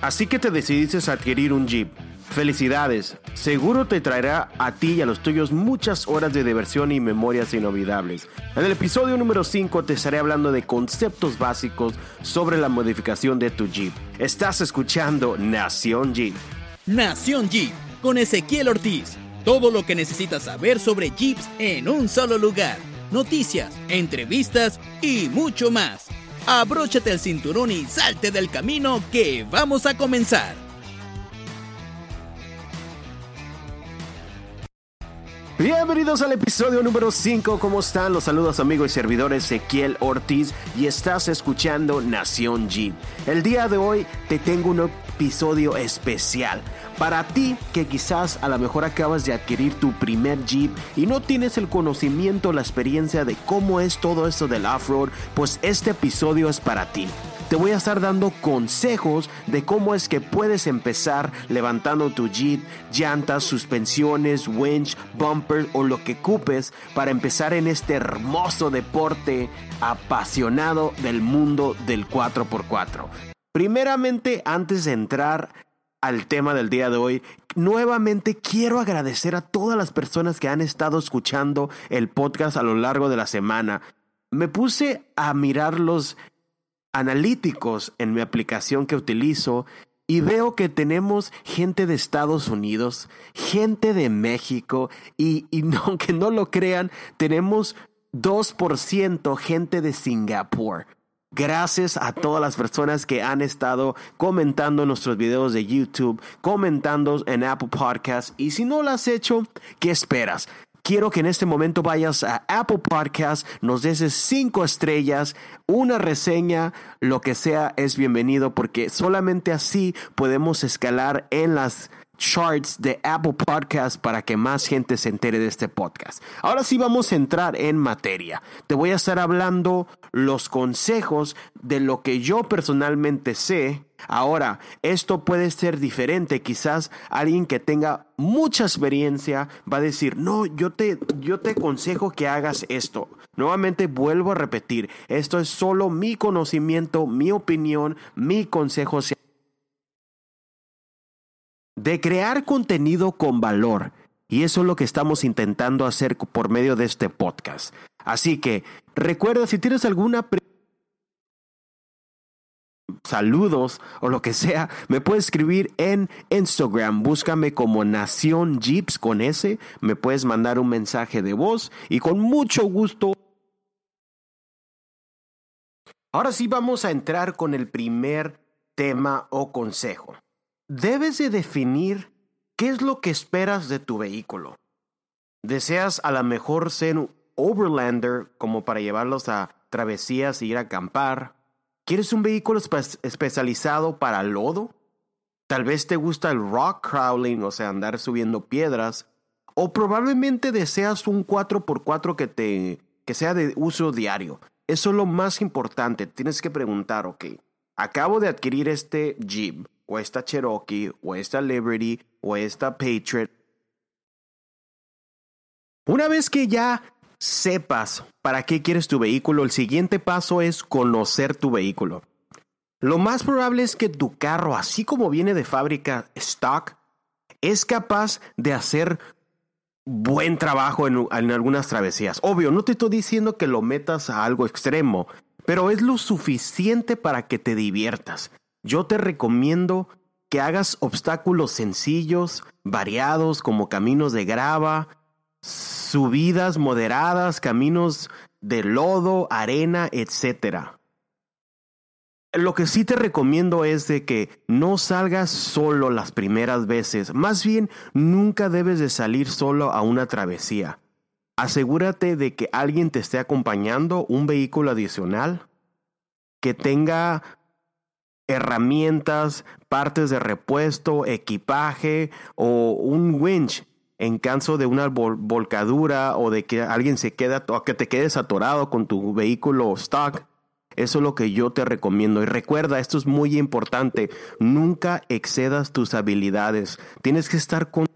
Así que te decidiste a adquirir un Jeep. Felicidades, seguro te traerá a ti y a los tuyos muchas horas de diversión y memorias inolvidables. En el episodio número 5 te estaré hablando de conceptos básicos sobre la modificación de tu Jeep. Estás escuchando Nación Jeep. Nación Jeep con Ezequiel Ortiz. Todo lo que necesitas saber sobre Jeeps en un solo lugar. Noticias, entrevistas y mucho más. Abróchate el cinturón y salte del camino que vamos a comenzar. Bienvenidos al episodio número 5. ¿Cómo están? Los saludos amigos y servidores Ezequiel Ortiz y estás escuchando Nación Jeep. El día de hoy te tengo un episodio especial. Para ti que quizás a lo mejor acabas de adquirir tu primer Jeep y no tienes el conocimiento, la experiencia de cómo es todo esto del off-road, pues este episodio es para ti. Te voy a estar dando consejos de cómo es que puedes empezar levantando tu Jeep, llantas, suspensiones, winch, bumper o lo que ocupes para empezar en este hermoso deporte apasionado del mundo del 4x4. Primeramente, antes de entrar al tema del día de hoy, nuevamente quiero agradecer a todas las personas que han estado escuchando el podcast a lo largo de la semana. Me puse a mirar los analíticos en mi aplicación que utilizo y veo que tenemos gente de Estados Unidos, gente de México y, aunque no lo crean, tenemos 2% gente de Singapur. Gracias a todas las personas que han estado comentando nuestros videos de YouTube, comentando en Apple Podcasts. Y si no lo has hecho, ¿qué esperas? Quiero que en este momento vayas a Apple Podcasts, nos des cinco estrellas, una reseña, lo que sea es bienvenido porque solamente así podemos escalar en las charts de Apple Podcast para que más gente se entere de este podcast. Ahora sí vamos a entrar en materia. Te voy a estar hablando los consejos de lo que yo personalmente sé. Ahora, esto puede ser diferente. Quizás alguien que tenga mucha experiencia va a decir, no, yo te, yo te aconsejo que hagas esto. Nuevamente vuelvo a repetir, esto es solo mi conocimiento, mi opinión, mi consejo de crear contenido con valor. Y eso es lo que estamos intentando hacer por medio de este podcast. Así que recuerda, si tienes alguna saludos o lo que sea, me puedes escribir en Instagram. Búscame como Nación Jeeps con S. Me puedes mandar un mensaje de voz y con mucho gusto. Ahora sí vamos a entrar con el primer tema o consejo debes de definir qué es lo que esperas de tu vehículo. ¿Deseas a lo mejor ser un overlander como para llevarlos a travesías y ir a acampar? ¿Quieres un vehículo especializado para lodo? Tal vez te gusta el rock crawling, o sea, andar subiendo piedras. O probablemente deseas un 4x4 que, te, que sea de uso diario. Eso es lo más importante. Tienes que preguntar, ok, acabo de adquirir este Jeep o esta Cherokee, o esta Liberty, o esta Patriot. Una vez que ya sepas para qué quieres tu vehículo, el siguiente paso es conocer tu vehículo. Lo más probable es que tu carro, así como viene de fábrica stock, es capaz de hacer buen trabajo en, en, algunas travesías. Obvio, no te estoy diciendo que lo metas a algo extremo, pero es lo suficiente para que te diviertas. Yo te recomiendo que hagas obstáculos sencillos, variados, como caminos de grava, subidas moderadas, caminos de lodo, arena, etc. Lo que sí te recomiendo es de que no salgas solo las primeras veces, más bien nunca debes de salir solo a una travesía. Asegúrate de que alguien te esté acompañando, un vehículo adicional, que tenga herramientas, partes de repuesto, equipaje o un winch en caso de una volcadura o de que alguien se queda o que te quedes atorado con tu vehículo stock. Eso es lo que yo te recomiendo. Y recuerda, esto es muy importante. Nunca excedas tus habilidades. Tienes que estar con...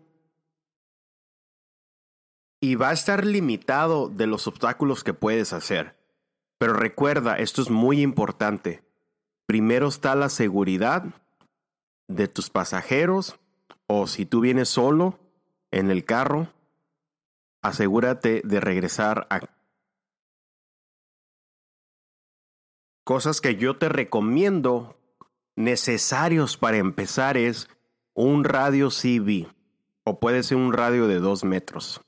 Y va a estar limitado de los obstáculos que puedes hacer. Pero recuerda, esto es muy importante. Primero está la seguridad de tus pasajeros o si tú vienes solo en el carro, asegúrate de regresar a cosas que yo te recomiendo necesarios para empezar es un radio CB o puede ser un radio de dos metros.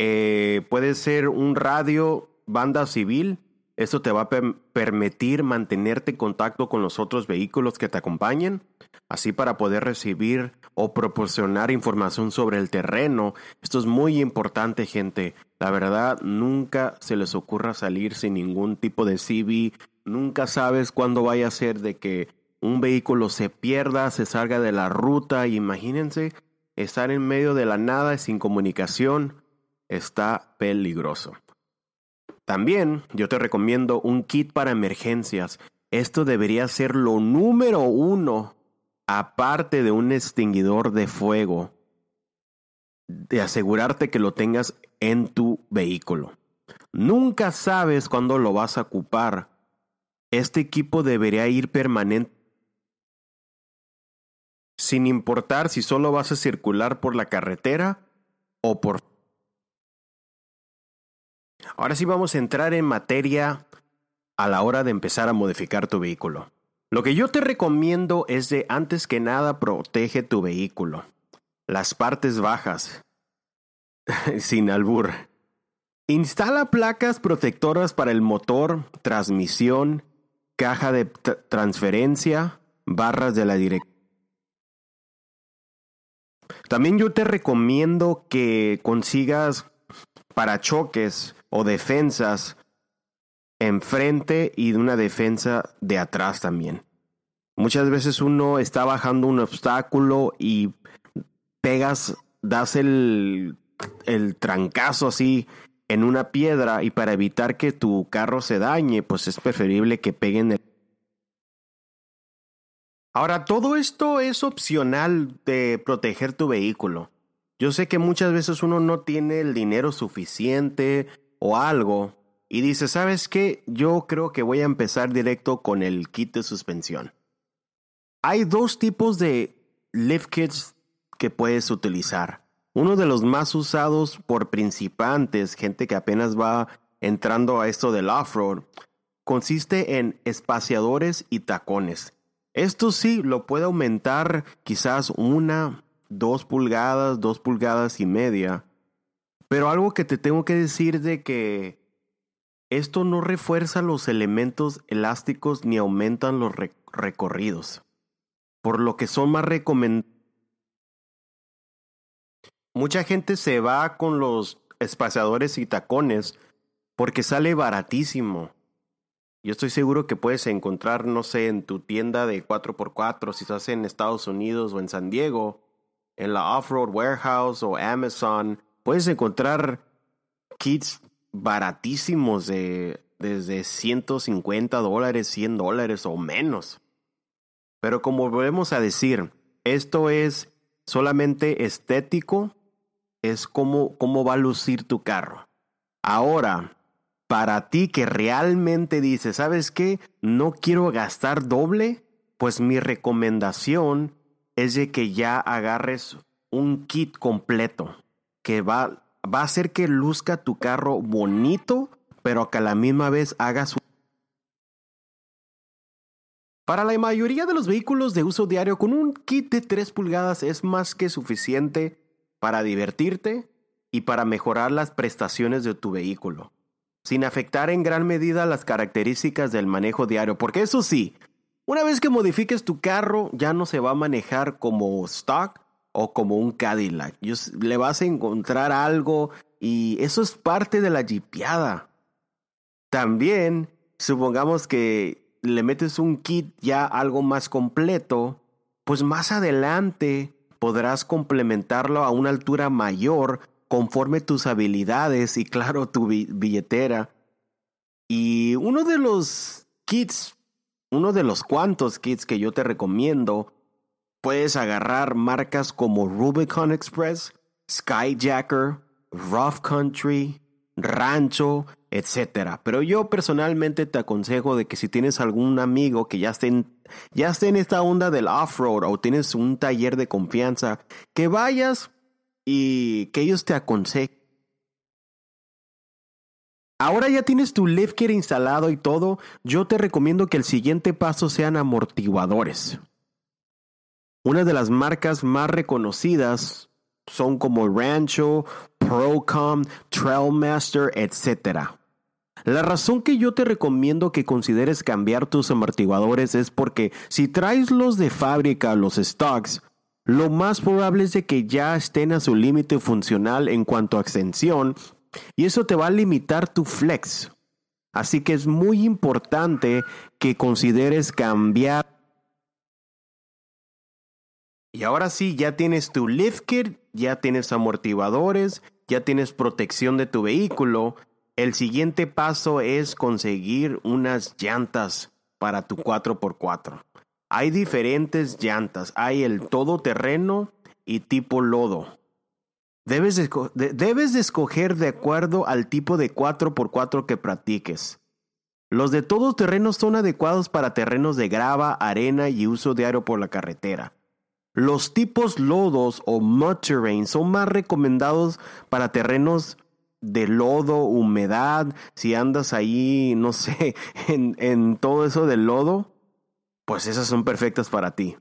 Eh, puede ser un radio banda civil. Esto te va a permitir mantenerte en contacto con los otros vehículos que te acompañen, así para poder recibir o proporcionar información sobre el terreno. Esto es muy importante, gente. La verdad, nunca se les ocurra salir sin ningún tipo de CB. Nunca sabes cuándo vaya a ser de que un vehículo se pierda, se salga de la ruta. Imagínense estar en medio de la nada sin comunicación. Está peligroso. También yo te recomiendo un kit para emergencias. Esto debería ser lo número uno, aparte de un extinguidor de fuego, de asegurarte que lo tengas en tu vehículo. Nunca sabes cuándo lo vas a ocupar. Este equipo debería ir permanente sin importar si solo vas a circular por la carretera o por... Ahora sí vamos a entrar en materia a la hora de empezar a modificar tu vehículo. Lo que yo te recomiendo es de antes que nada protege tu vehículo. Las partes bajas. Sin albur. Instala placas protectoras para el motor, transmisión, caja de transferencia, barras de la dirección también yo te recomiendo que consigas parachoques o defensas enfrente y de una defensa de atrás también. Muchas veces uno está bajando un obstáculo y pegas, das el, el trancazo así en una piedra y para evitar que tu carro se dañe, pues es preferible que peguen el Ahora, todo esto es opcional de proteger tu vehículo. Yo sé que muchas veces uno no tiene el dinero suficiente o algo y dice, ¿sabes qué? Yo creo que voy a empezar directo con el kit de suspensión. Hay dos tipos de lift kits que puedes utilizar. Uno de los más usados por principiantes, gente que apenas va entrando a esto del off-road, consiste en espaciadores y tacones. Esto sí lo puede aumentar quizás una, dos pulgadas, dos pulgadas y media. Pero algo que te tengo que decir de que esto no refuerza los elementos elásticos ni aumentan los recorridos. Por lo que son más recomendados. Mucha gente se va con los espaciadores y tacones porque sale baratísimo. Yo estoy seguro que puedes encontrar, no sé, en tu tienda de 4x4, si estás en Estados Unidos o en San Diego, en la Off-Road Warehouse o Amazon, puedes encontrar kits baratísimos de desde 150 dólares, 100 dólares o menos. Pero como volvemos a decir, esto es solamente estético, es como cómo va a lucir tu carro. Ahora, para ti que realmente dices, ¿sabes qué? No quiero gastar doble, pues mi recomendación es de que ya agarres un kit completo que va, va a hacer que luzca tu carro bonito, pero que a la misma vez haga su... Para la mayoría de los vehículos de uso diario, con un kit de 3 pulgadas es más que suficiente para divertirte y para mejorar las prestaciones de tu vehículo sin afectar en gran medida las características del manejo diario. Porque eso sí, una vez que modifiques tu carro, ya no se va a manejar como stock o como un Cadillac. Le vas a encontrar algo y eso es parte de la jipeada. También, supongamos que le metes un kit ya algo más completo, pues más adelante podrás complementarlo a una altura mayor conforme tus habilidades y claro tu billetera. Y uno de los kits, uno de los cuantos kits que yo te recomiendo, puedes agarrar marcas como Rubicon Express, Skyjacker, Rough Country, Rancho, etc. Pero yo personalmente te aconsejo de que si tienes algún amigo que ya esté ya esté en esta onda del off-road o tienes un taller de confianza, que vayas y que ellos te aconsejen. Ahora ya tienes tu lift kit instalado y todo, yo te recomiendo que el siguiente paso sean amortiguadores. Una de las marcas más reconocidas son como Rancho, Procom, Trailmaster, etc. La razón que yo te recomiendo que consideres cambiar tus amortiguadores es porque si traes los de fábrica, los stocks, lo más probable es de que ya estén a su límite funcional en cuanto a extensión y eso te va a limitar tu flex. Así que es muy importante que consideres cambiar. Y ahora sí, ya tienes tu lift kit, ya tienes amortiguadores, ya tienes protección de tu vehículo. El siguiente paso es conseguir unas llantas para tu 4x4. Hay diferentes llantas. Hay el todoterreno y tipo lodo. Debes de, escoger de acuerdo al tipo de 4x4 que practiques. Los de todos terrenos son adecuados para terrenos de grava, arena y uso diario por la carretera. Los tipos lodos o mud terrain son más recomendados para terrenos de lodo, humedad, si andas ahí, no sé, en, todo eso del lodo, pues esas son perfectas para ti.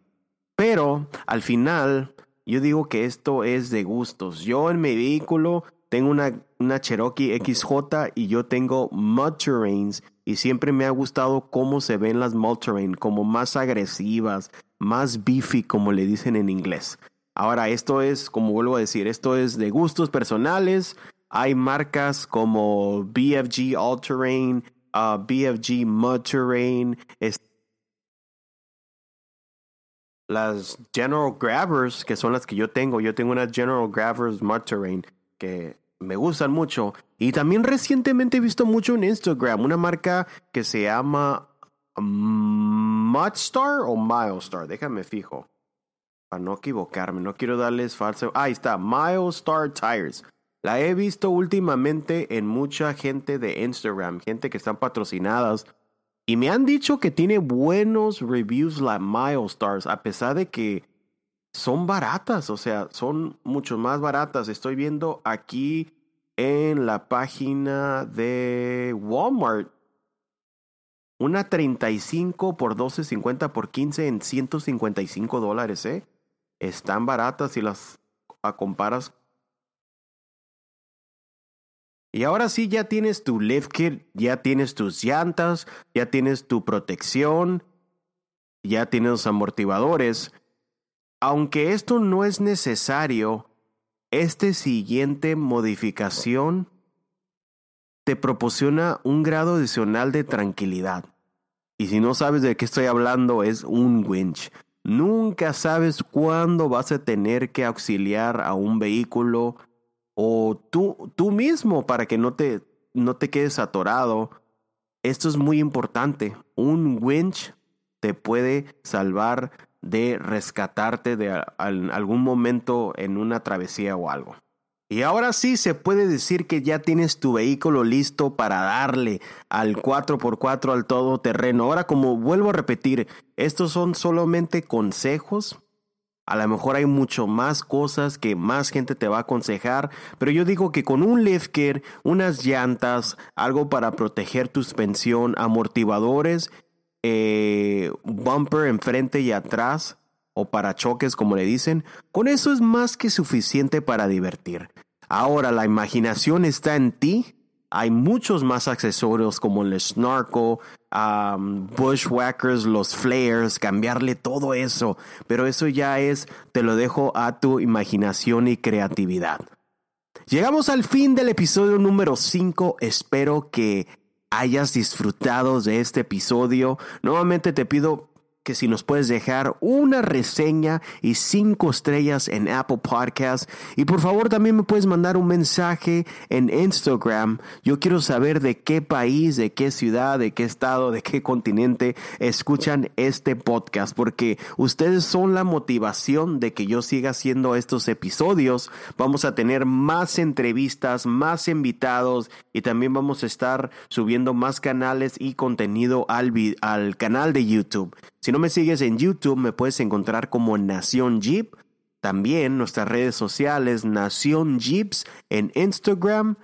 Pero al final, yo digo que esto es de gustos. Yo en mi vehículo tengo una, una Cherokee XJ y yo tengo mud terrains y siempre me ha gustado cómo se ven las mud terrain, como más agresivas, más beefy, como le dicen en inglés. Ahora, esto es, como vuelvo a decir, esto es de gustos personales. Hay marcas como BFG All Terrain, uh, BFG Mud Terrain, las General Grabbers, que son las que yo tengo. Yo tengo unas General Grabbers Mud Terrain que me gustan mucho. Y también recientemente he visto mucho en Instagram una marca que se llama Mudstar o Milestar. Déjame fijo. Para no equivocarme, no quiero darles falso. ahí está, Milestar Tires. La he visto últimamente en mucha gente de Instagram, gente que están patrocinadas y me han dicho que tiene buenos reviews la Milestars, a pesar de que son baratas, o sea, son mucho más baratas. Estoy viendo aquí en la página de Walmart una 35 por 12, 50 por 15 en 155 dólares, ¿eh? Están baratas si las comparas y ahora sí ya tienes tu lift kit, ya tienes tus llantas, ya tienes tu protección, ya tienes los amortiguadores. Aunque esto no es necesario, este siguiente modificación te proporciona un grado adicional de tranquilidad. Y si no sabes de qué estoy hablando, es un winch. Nunca sabes cuándo vas a tener que auxiliar a un vehículo o tú, tú mismo para que no te, no te quedes atorado. Esto es muy importante. Un winch te puede salvar de rescatarte de algún momento en una travesía o algo. Y ahora sí se puede decir que ya tienes tu vehículo listo para darle al 4x4 al todoterreno. Ahora como vuelvo a repetir, estos son solamente consejos a lo mejor hay mucho más cosas que más gente te va a aconsejar, pero yo digo que con un lift unas llantas, algo para proteger tu suspensión, amortiguadores, eh, bumper enfrente y atrás, o para choques como le dicen, con eso es más que suficiente para divertir. Ahora la imaginación está en ti hay muchos más accesorios como el snorkel, bushwhackers, los flares, cambiarle todo eso. Pero eso ya es, te lo dejo a tu imaginación y creatividad. Llegamos al fin del episodio número 5. Espero que hayas disfrutado de este episodio. Nuevamente te pido que si nos puedes dejar una reseña y cinco estrellas en Apple Podcast. Y por favor también me puedes mandar un mensaje en Instagram. Yo quiero saber de qué país, de qué ciudad, de qué estado, de qué continente escuchan este podcast. Porque ustedes son la motivación de que yo siga haciendo estos episodios. Vamos a tener más entrevistas, más invitados y también vamos a estar subiendo más canales y contenido al, al canal de YouTube. Si no me sigues en YouTube, me puedes encontrar como Nación Jeep. También nuestras redes sociales, Nación Jeeps en Instagram,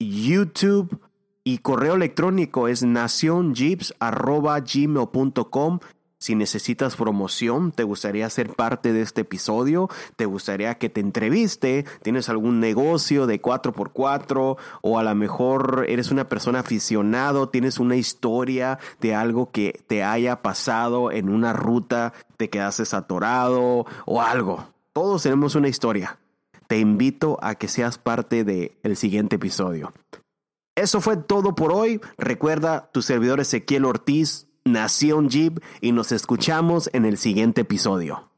YouTube y correo electrónico es nacionjeeps.gmail.com. Si necesitas promoción, te gustaría ser parte de este episodio, te gustaría que te entreviste, tienes algún negocio de 4x4 o a lo mejor eres una persona aficionado, tienes una historia de algo que te haya pasado en una ruta, te quedaste atorado o algo. Todos tenemos una historia. Te invito a que seas parte del el siguiente episodio. Eso fue todo por hoy. Recuerda, tu servidor Ezequiel Ortiz Nación Jeep y nos escuchamos en el siguiente episodio.